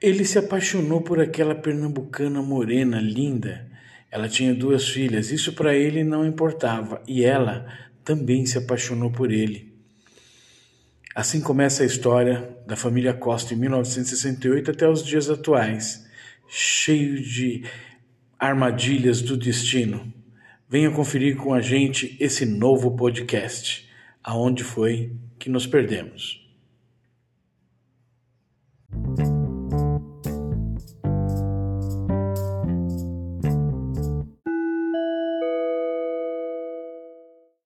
Ele se apaixonou por aquela pernambucana morena, linda. Ela tinha duas filhas, isso para ele não importava, e ela também se apaixonou por ele. Assim começa a história da família Costa em 1968 até os dias atuais, cheio de armadilhas do destino. Venha conferir com a gente esse novo podcast, Aonde foi que nos perdemos.